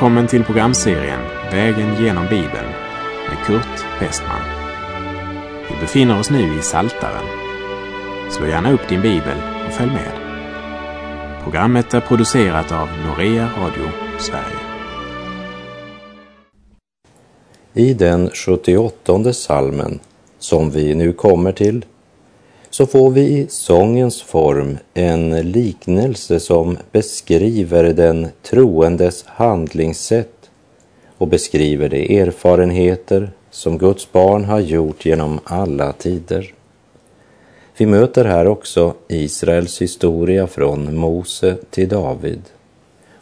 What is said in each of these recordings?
Välkommen till programserien Vägen genom Bibeln med Kurt Westman. Vi befinner oss nu i Saltaren. Slå gärna upp din bibel och följ med. Programmet är producerat av Norea Radio Sverige. I den 78 salmen som vi nu kommer till så får vi i sångens form en liknelse som beskriver den troendes handlingssätt och beskriver de erfarenheter som Guds barn har gjort genom alla tider. Vi möter här också Israels historia från Mose till David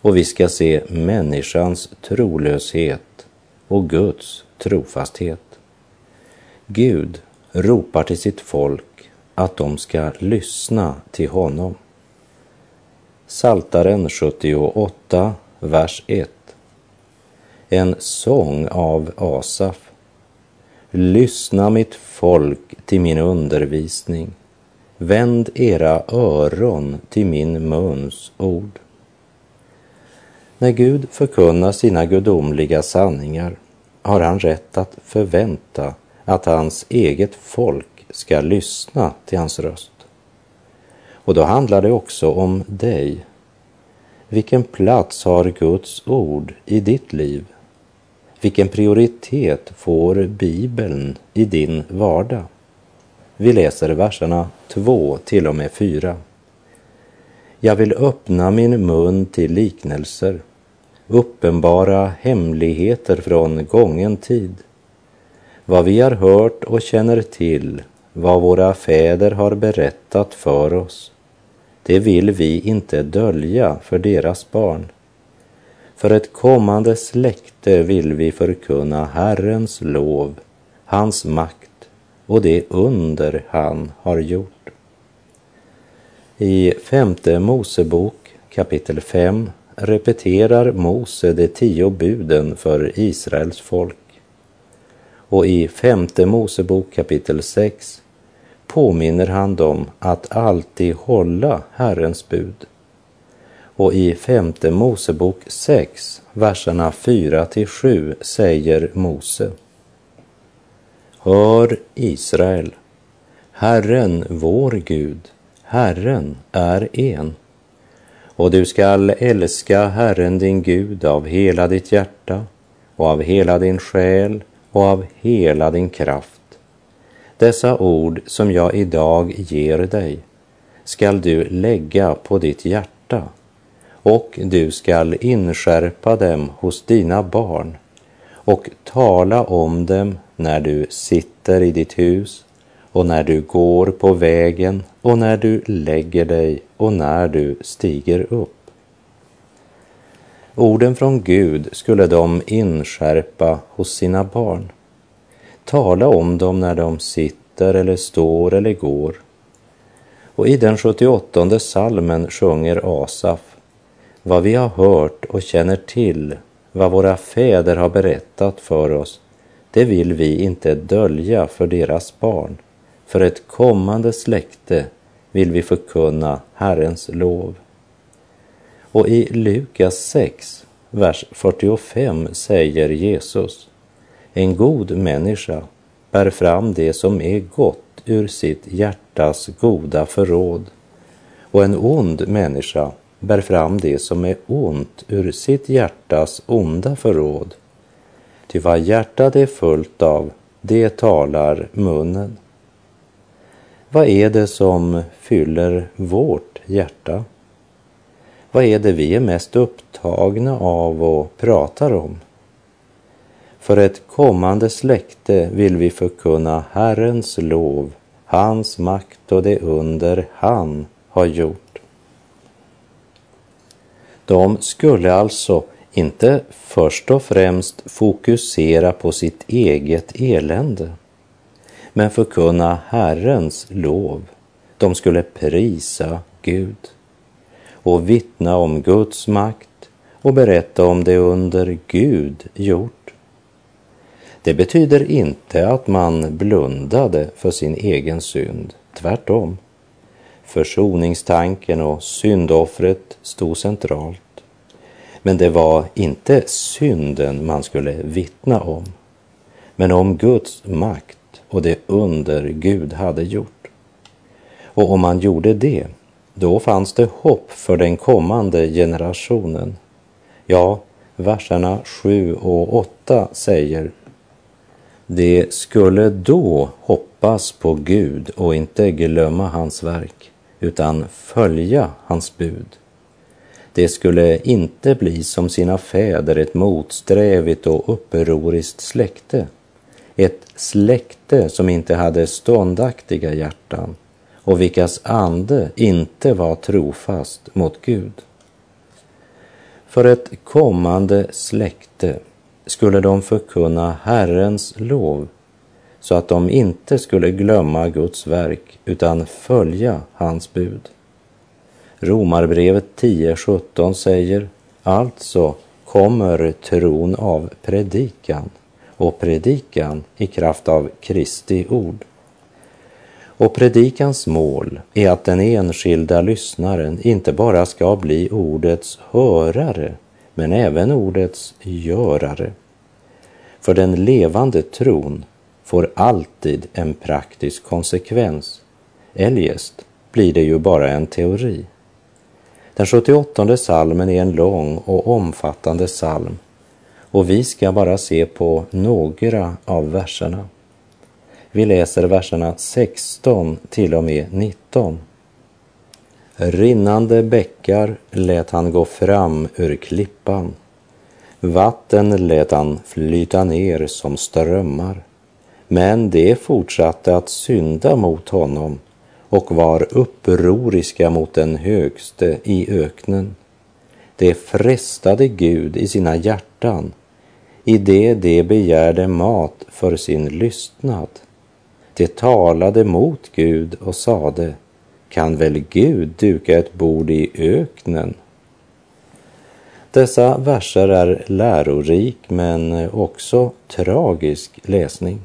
och vi ska se människans trolöshet och Guds trofasthet. Gud ropar till sitt folk att de ska lyssna till honom. Saltaren 78, vers 1. En sång av Asaf. Lyssna mitt folk till min undervisning. Vänd era öron till min muns ord. När Gud förkunnar sina gudomliga sanningar har han rätt att förvänta att hans eget folk ska lyssna till hans röst. Och då handlar det också om dig. Vilken plats har Guds ord i ditt liv? Vilken prioritet får Bibeln i din vardag? Vi läser verserna 2 till och med 4. Jag vill öppna min mun till liknelser, uppenbara hemligheter från gången tid. Vad vi har hört och känner till vad våra fäder har berättat för oss, det vill vi inte dölja för deras barn. För ett kommande släkte vill vi förkunna Herrens lov, hans makt och det under han har gjort. I femte Mosebok kapitel 5 repeterar Mose de tio buden för Israels folk. Och i femte Mosebok kapitel 6 påminner han dem att alltid hålla Herrens bud. Och i femte Mosebok 6, verserna 4 till 7 säger Mose. Hör Israel, Herren vår Gud, Herren är en. Och du skall älska Herren din Gud av hela ditt hjärta och av hela din själ och av hela din kraft dessa ord som jag idag ger dig skall du lägga på ditt hjärta och du skall inskärpa dem hos dina barn och tala om dem när du sitter i ditt hus och när du går på vägen och när du lägger dig och när du stiger upp. Orden från Gud skulle de inskärpa hos sina barn Tala om dem när de sitter eller står eller går. Och i den 78 salmen sjunger Asaf vad vi har hört och känner till, vad våra fäder har berättat för oss, det vill vi inte dölja för deras barn. För ett kommande släkte vill vi förkunna Herrens lov. Och i Lukas 6, vers 45 säger Jesus en god människa bär fram det som är gott ur sitt hjärtas goda förråd och en ond människa bär fram det som är ont ur sitt hjärtas onda förråd. Ty vad hjärtat är fullt av, det talar munnen. Vad är det som fyller vårt hjärta? Vad är det vi är mest upptagna av och pratar om? För ett kommande släkte vill vi förkunna Herrens lov, hans makt och det under han har gjort. De skulle alltså inte först och främst fokusera på sitt eget elände, men förkunna Herrens lov. De skulle prisa Gud och vittna om Guds makt och berätta om det under Gud gjort. Det betyder inte att man blundade för sin egen synd, tvärtom. Försoningstanken och syndoffret stod centralt. Men det var inte synden man skulle vittna om, men om Guds makt och det under Gud hade gjort. Och om man gjorde det, då fanns det hopp för den kommande generationen. Ja, verserna 7 och 8 säger det skulle då hoppas på Gud och inte glömma hans verk, utan följa hans bud. Det skulle inte bli som sina fäder ett motsträvigt och upproriskt släkte, ett släkte som inte hade ståndaktiga hjärtan och vilkas ande inte var trofast mot Gud. För ett kommande släkte skulle de förkunna Herrens lov så att de inte skulle glömma Guds verk utan följa hans bud. Romarbrevet 10.17 säger alltså kommer tron av predikan och predikan i kraft av Kristi ord. Och predikans mål är att den enskilda lyssnaren inte bara ska bli ordets hörare men även ordets görare. För den levande tron får alltid en praktisk konsekvens. Eljest blir det ju bara en teori. Den 78 salmen är en lång och omfattande psalm och vi ska bara se på några av verserna. Vi läser verserna 16 till och med 19. Rinnande bäckar lät han gå fram ur klippan. Vatten lät han flyta ner som strömmar. Men de fortsatte att synda mot honom och var upproriska mot den högste i öknen. De frestade Gud i sina hjärtan i det de begärde mat för sin lystnad. De talade mot Gud och sade kan väl Gud duka ett bord i öknen? Dessa verser är lärorik men också tragisk läsning.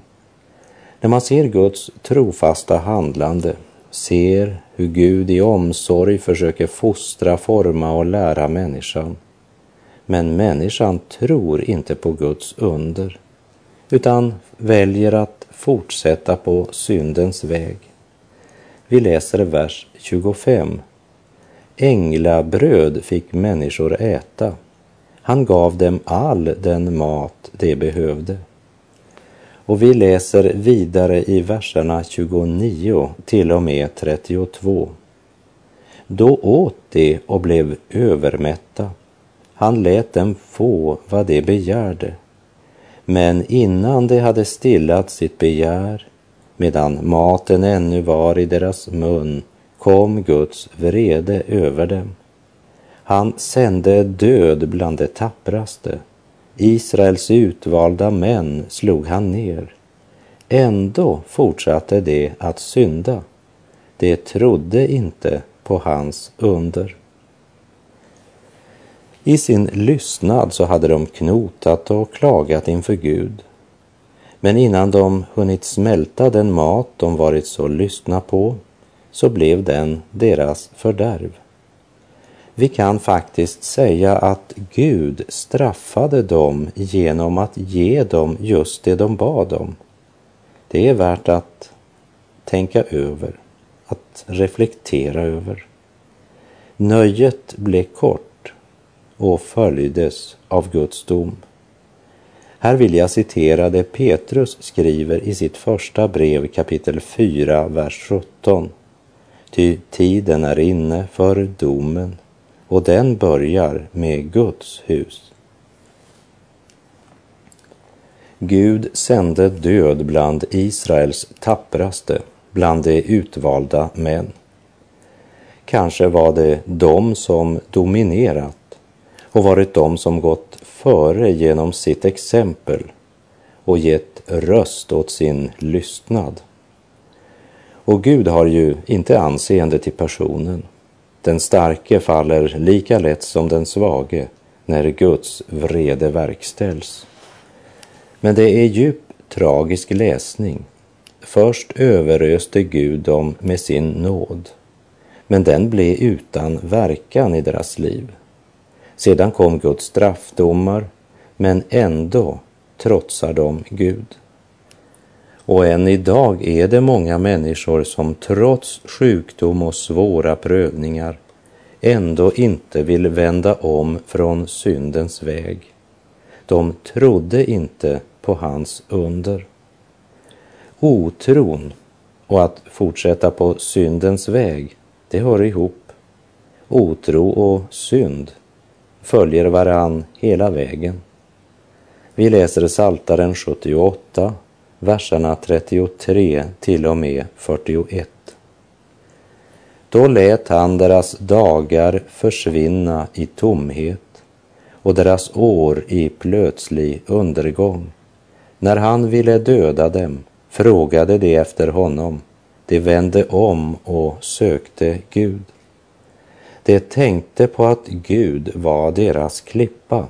När man ser Guds trofasta handlande, ser hur Gud i omsorg försöker fostra, forma och lära människan. Men människan tror inte på Guds under, utan väljer att fortsätta på syndens väg. Vi läser vers 25. Änglabröd fick människor äta. Han gav dem all den mat de behövde. Och vi läser vidare i verserna 29 till och med 32. Då åt de och blev övermätta. Han lät dem få vad de begärde. Men innan de hade stillat sitt begär Medan maten ännu var i deras mun kom Guds vrede över dem. Han sände död bland de tappraste. Israels utvalda män slog han ner. Ändå fortsatte de att synda. De trodde inte på hans under. I sin lystnad så hade de knotat och klagat inför Gud men innan de hunnit smälta den mat de varit så lystna på så blev den deras fördärv. Vi kan faktiskt säga att Gud straffade dem genom att ge dem just det de bad om. Det är värt att tänka över, att reflektera över. Nöjet blev kort och följdes av Guds dom. Här vill jag citera det Petrus skriver i sitt första brev kapitel 4, vers 17. Ty tiden är inne för domen och den börjar med Guds hus. Gud sände död bland Israels tappraste, bland de utvalda män. Kanske var det de som dominerat och varit de som gått före genom sitt exempel och gett röst åt sin lystnad. Och Gud har ju inte anseende till personen. Den starke faller lika lätt som den svage när Guds vrede verkställs. Men det är djup tragisk läsning. Först överöste Gud dem med sin nåd, men den blev utan verkan i deras liv. Sedan kom Guds straffdomar, men ändå trotsar de Gud. Och än idag är det många människor som trots sjukdom och svåra prövningar ändå inte vill vända om från syndens väg. De trodde inte på hans under. Otron och att fortsätta på syndens väg, det hör ihop. Otro och synd följer varann hela vägen. Vi läser Saltaren 78, verserna 33 till och med 41. Då lät han deras dagar försvinna i tomhet och deras år i plötslig undergång. När han ville döda dem frågade de efter honom. De vände om och sökte Gud. De tänkte på att Gud var deras klippa,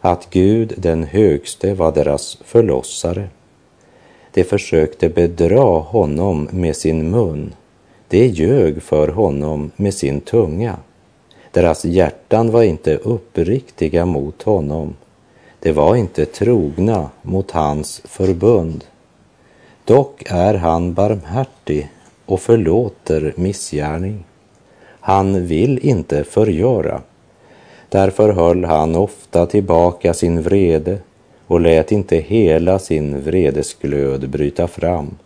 att Gud den högste var deras förlossare. De försökte bedra honom med sin mun. De ljög för honom med sin tunga. Deras hjärtan var inte uppriktiga mot honom. De var inte trogna mot hans förbund. Dock är han barmhärtig och förlåter missgärning. Han vill inte förgöra. Därför höll han ofta tillbaka sin vrede och lät inte hela sin vredesglöd bryta fram.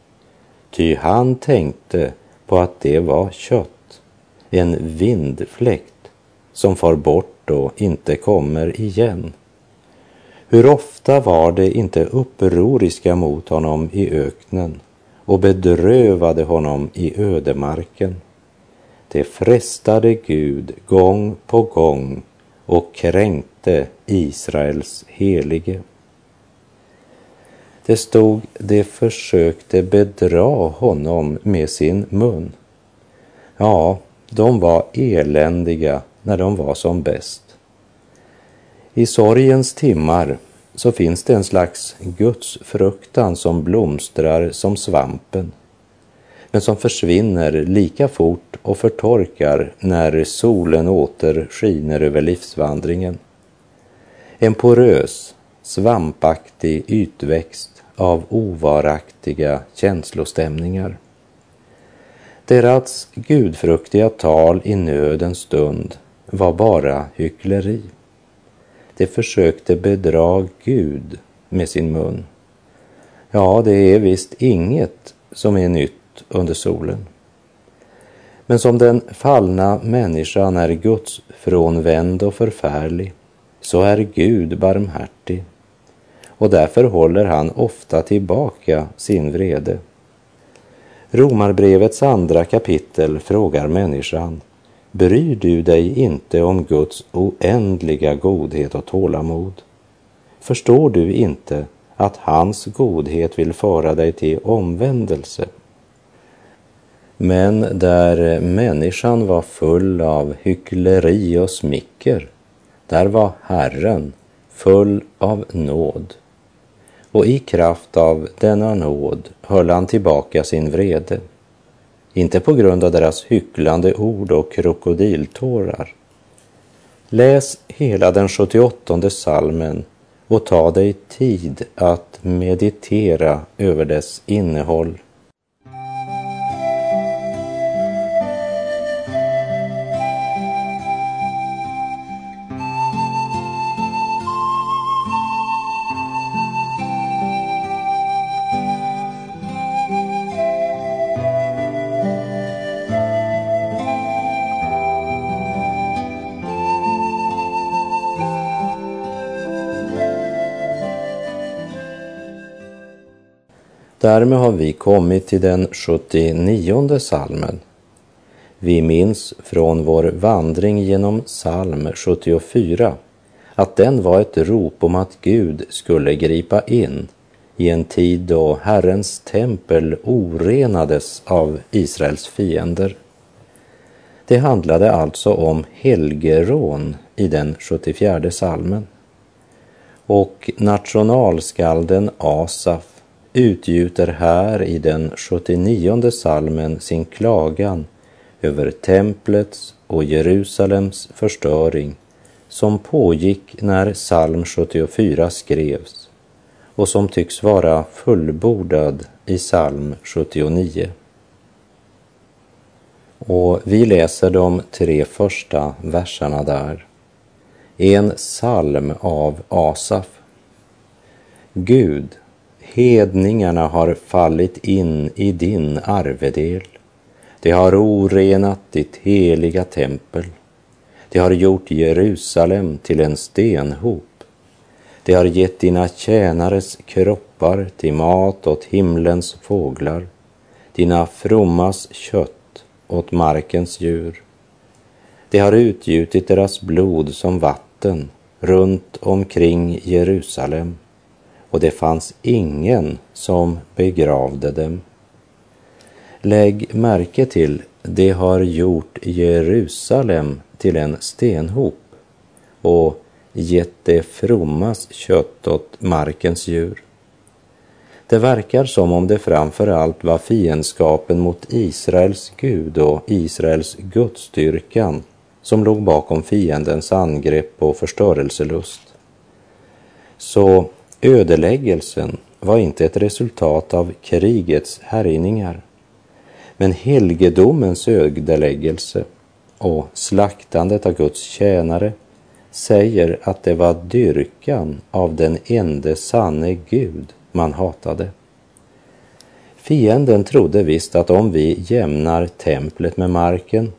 Ty han tänkte på att det var kött, en vindfläkt som far bort och inte kommer igen. Hur ofta var det inte upproriska mot honom i öknen och bedrövade honom i ödemarken. Det frestade Gud gång på gång och kränkte Israels helige. Det stod, de försökte bedra honom med sin mun. Ja, de var eländiga när de var som bäst. I sorgens timmar så finns det en slags gudsfruktan som blomstrar som svampen men som försvinner lika fort och förtorkar när solen åter skiner över livsvandringen. En porös, svampaktig ytväxt av ovaraktiga känslostämningar. Deras gudfruktiga tal i nödens stund var bara hyckleri. De försökte bedra Gud med sin mun. Ja, det är visst inget som är nytt under solen. Men som den fallna människan är Guds frånvänd och förfärlig, så är Gud barmhärtig och därför håller han ofta tillbaka sin vrede. Romarbrevets andra kapitel frågar människan Bryr du dig inte om Guds oändliga godhet och tålamod? Förstår du inte att hans godhet vill föra dig till omvändelse? Men där människan var full av hyckleri och smicker, där var Herren full av nåd. Och i kraft av denna nåd höll han tillbaka sin vrede inte på grund av deras hycklande ord och krokodiltårar. Läs hela den 78 salmen och ta dig tid att meditera över dess innehåll Därmed har vi kommit till den 79 salmen. Vi minns från vår vandring genom psalm 74 att den var ett rop om att Gud skulle gripa in i en tid då Herrens tempel orenades av Israels fiender. Det handlade alltså om helgerån i den 74 salmen. Och nationalskalden Asaf utgjuter här i den 79 salmen sin klagan över templets och Jerusalems förstöring som pågick när psalm 74 skrevs och som tycks vara fullbordad i psalm 79. Och vi läser de tre första verserna där. En psalm av Asaf. Gud, hedningarna har fallit in i din arvedel. De har orenat ditt heliga tempel. De har gjort Jerusalem till en stenhop. De har gett dina tjänares kroppar till mat åt himlens fåglar, dina frommas kött åt markens djur. De har utgjutit deras blod som vatten runt omkring Jerusalem och det fanns ingen som begravde dem. Lägg märke till, det har gjort Jerusalem till en stenhop och gett det frommas kött åt markens djur. Det verkar som om det framför allt var fiendskapen mot Israels Gud och Israels gudstyrkan som låg bakom fiendens angrepp och förstörelselust. Så ödeläggelsen var inte ett resultat av krigets härjningar, men helgedomens ödeläggelse och slaktandet av Guds tjänare säger att det var dyrkan av den ende sanne Gud man hatade. Fienden trodde visst att om vi jämnar templet med marken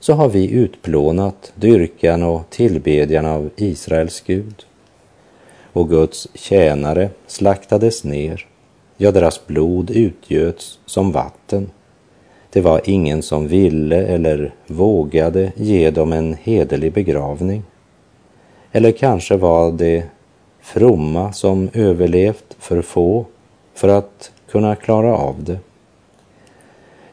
så har vi utplånat dyrkan och tillbedjan av Israels Gud. Och Guds tjänare slaktades ner, ja, deras blod utgöts som vatten. Det var ingen som ville eller vågade ge dem en hederlig begravning. Eller kanske var det fromma som överlevt för få för att kunna klara av det.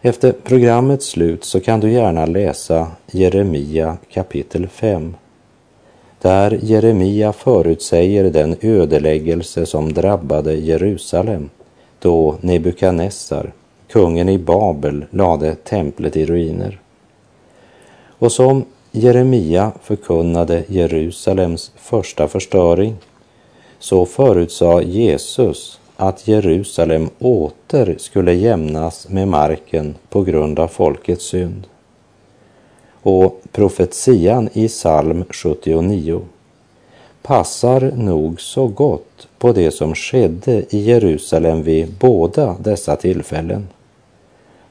Efter programmets slut så kan du gärna läsa Jeremia kapitel 5 där Jeremia förutsäger den ödeläggelse som drabbade Jerusalem då Nebukadnessar, kungen i Babel, lade templet i ruiner. Och som Jeremia förkunnade Jerusalems första förstöring så förutsade Jesus att Jerusalem åter skulle jämnas med marken på grund av folkets synd. Och profetian i psalm 79 passar nog så gott på det som skedde i Jerusalem vid båda dessa tillfällen.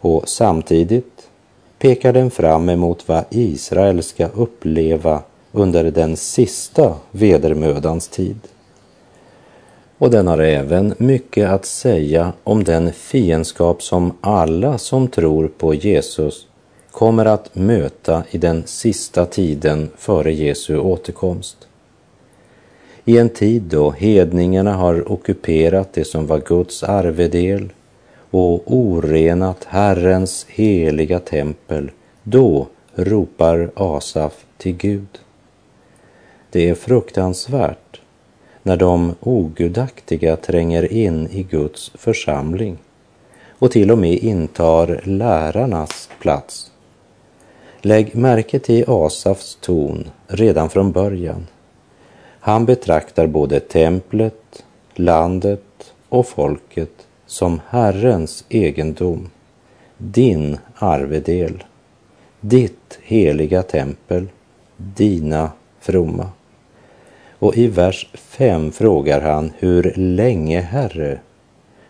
Och samtidigt pekar den fram emot vad Israel ska uppleva under den sista vedermödans tid. Och den har även mycket att säga om den fiendskap som alla som tror på Jesus kommer att möta i den sista tiden före Jesu återkomst. I en tid då hedningarna har ockuperat det som var Guds arvedel och orenat Herrens heliga tempel, då ropar Asaf till Gud. Det är fruktansvärt när de ogudaktiga tränger in i Guds församling och till och med intar lärarnas plats. Lägg märke till Asafs ton redan från början. Han betraktar både templet, landet och folket som Herrens egendom, din arvedel, ditt heliga tempel, dina fromma. Och i vers 5 frågar han, hur länge, Herre,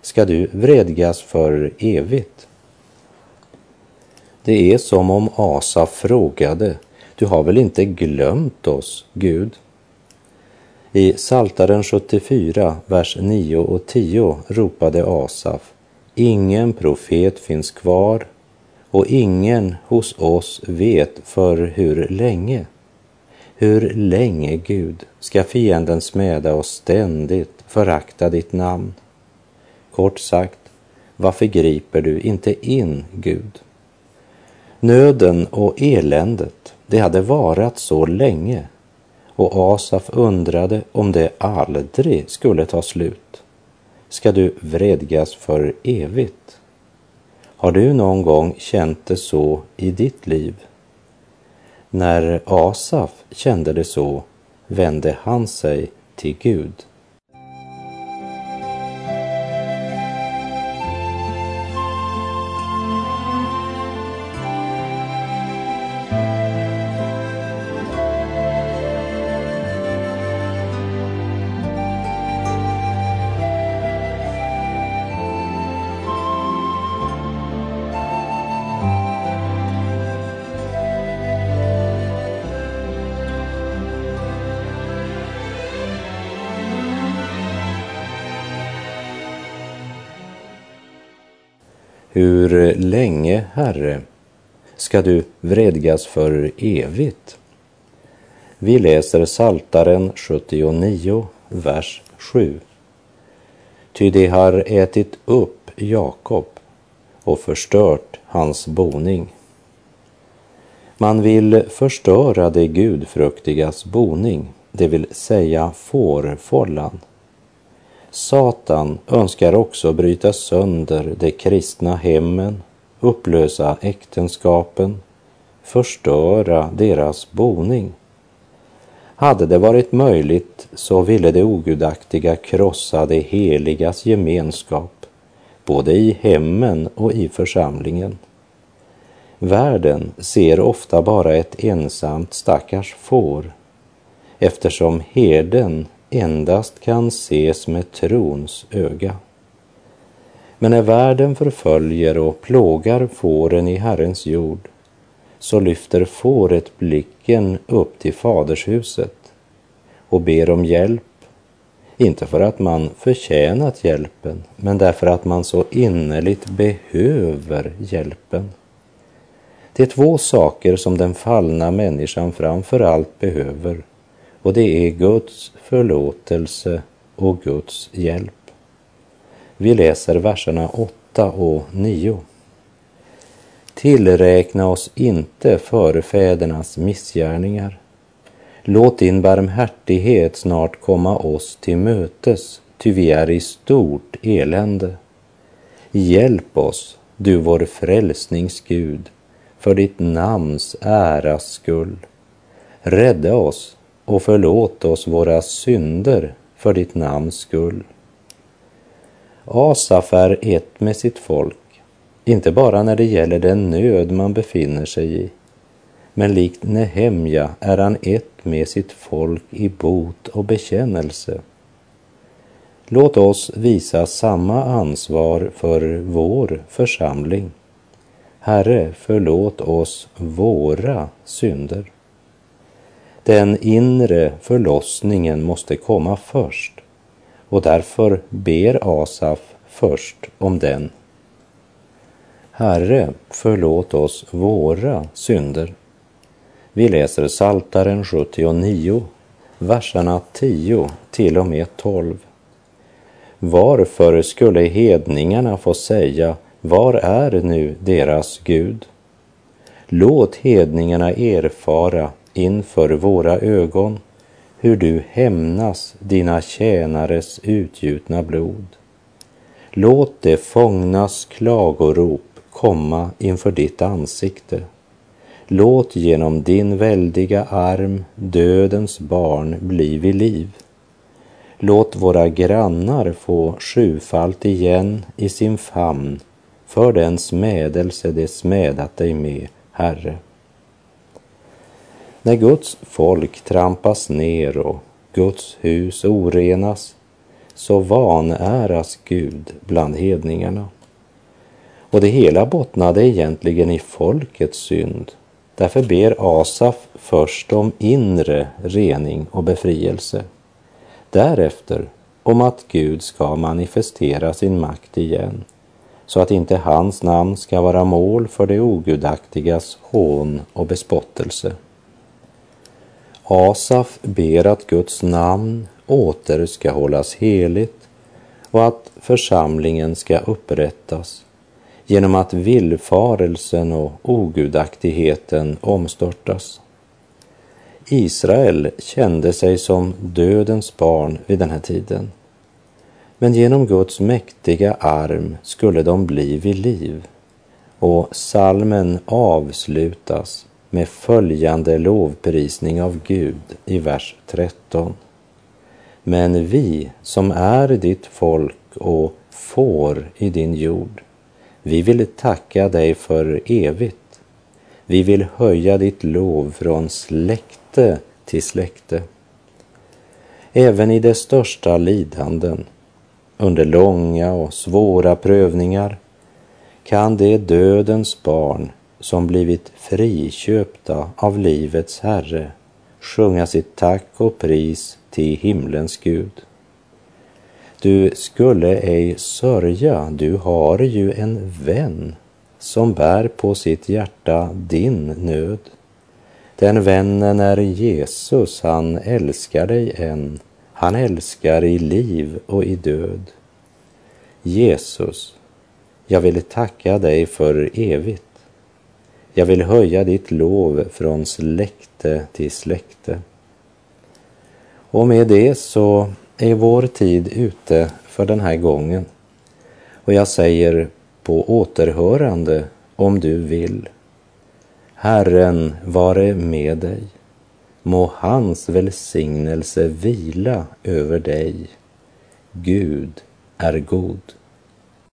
ska du vredgas för evigt? Det är som om Asa frågade, du har väl inte glömt oss, Gud? I Saltaren 74, vers 9 och 10 ropade Asaf, ingen profet finns kvar och ingen hos oss vet för hur länge. Hur länge, Gud, ska fienden smäda oss ständigt förakta ditt namn? Kort sagt, varför griper du inte in, Gud? Nöden och eländet, det hade varat så länge och Asaf undrade om det aldrig skulle ta slut. Ska du vredgas för evigt? Har du någon gång känt det så i ditt liv? När Asaf kände det så vände han sig till Gud. Hur länge, Herre, ska du vredgas för evigt? Vi läser Saltaren 79, vers 7. Ty de har ätit upp Jakob och förstört hans boning. Man vill förstöra det gudfruktigas boning, det vill säga fårfållan. Satan önskar också bryta sönder de kristna hemmen, upplösa äktenskapen, förstöra deras boning. Hade det varit möjligt så ville det ogudaktiga krossa det heligas gemenskap, både i hemmen och i församlingen. Världen ser ofta bara ett ensamt stackars får, eftersom herden endast kan ses med trons öga. Men när världen förföljer och plågar fåren i Herrens jord så lyfter fåret blicken upp till fadershuset och ber om hjälp, inte för att man förtjänat hjälpen, men därför att man så innerligt behöver hjälpen. Det är två saker som den fallna människan framför allt behöver och det är Guds förlåtelse och Guds hjälp. Vi läser verserna 8 och 9. Tillräkna oss inte förfädernas missgärningar. Låt din barmhärtighet snart komma oss till mötes, ty vi är i stort elände. Hjälp oss, du vår frälsnings Gud, för ditt namns äras skull. Rädda oss och förlåt oss våra synder för ditt namns skull. Asaf är ett med sitt folk, inte bara när det gäller den nöd man befinner sig i, men likt Nehemja är han ett med sitt folk i bot och bekännelse. Låt oss visa samma ansvar för vår församling. Herre, förlåt oss våra synder. Den inre förlossningen måste komma först och därför ber Asaf först om den. Herre, förlåt oss våra synder. Vi läser Saltaren 79, verserna 10 till och med 12. Varför skulle hedningarna få säga, var är nu deras Gud? Låt hedningarna erfara inför våra ögon hur du hämnas dina tjänares utgjutna blod. Låt det fångnas klagorop komma inför ditt ansikte. Låt genom din väldiga arm dödens barn bli vid liv. Låt våra grannar få sjufalt igen i sin famn för den smädelse de smädat dig med, Herre. När Guds folk trampas ner och Guds hus orenas så vanäras Gud bland hedningarna. Och det hela bottnade egentligen i folkets synd. Därför ber Asaf först om inre rening och befrielse. Därefter om att Gud ska manifestera sin makt igen så att inte hans namn ska vara mål för det ogudaktigas hån och bespottelse. Asaf ber att Guds namn åter ska hållas heligt och att församlingen ska upprättas genom att villfarelsen och ogudaktigheten omstörtas. Israel kände sig som dödens barn vid den här tiden. Men genom Guds mäktiga arm skulle de bli vid liv och salmen avslutas med följande lovprisning av Gud i vers 13. Men vi som är ditt folk och får i din jord, vi vill tacka dig för evigt. Vi vill höja ditt lov från släkte till släkte. Även i de största lidanden, under långa och svåra prövningar, kan det dödens barn som blivit friköpta av livets Herre sjunga sitt tack och pris till himlens Gud. Du skulle ej sörja, du har ju en vän som bär på sitt hjärta din nöd. Den vännen är Jesus, han älskar dig än, han älskar i liv och i död. Jesus, jag vill tacka dig för evigt. Jag vill höja ditt lov från släkte till släkte. Och med det så är vår tid ute för den här gången. Och jag säger på återhörande om du vill. Herren vare med dig. Må hans välsignelse vila över dig. Gud är god.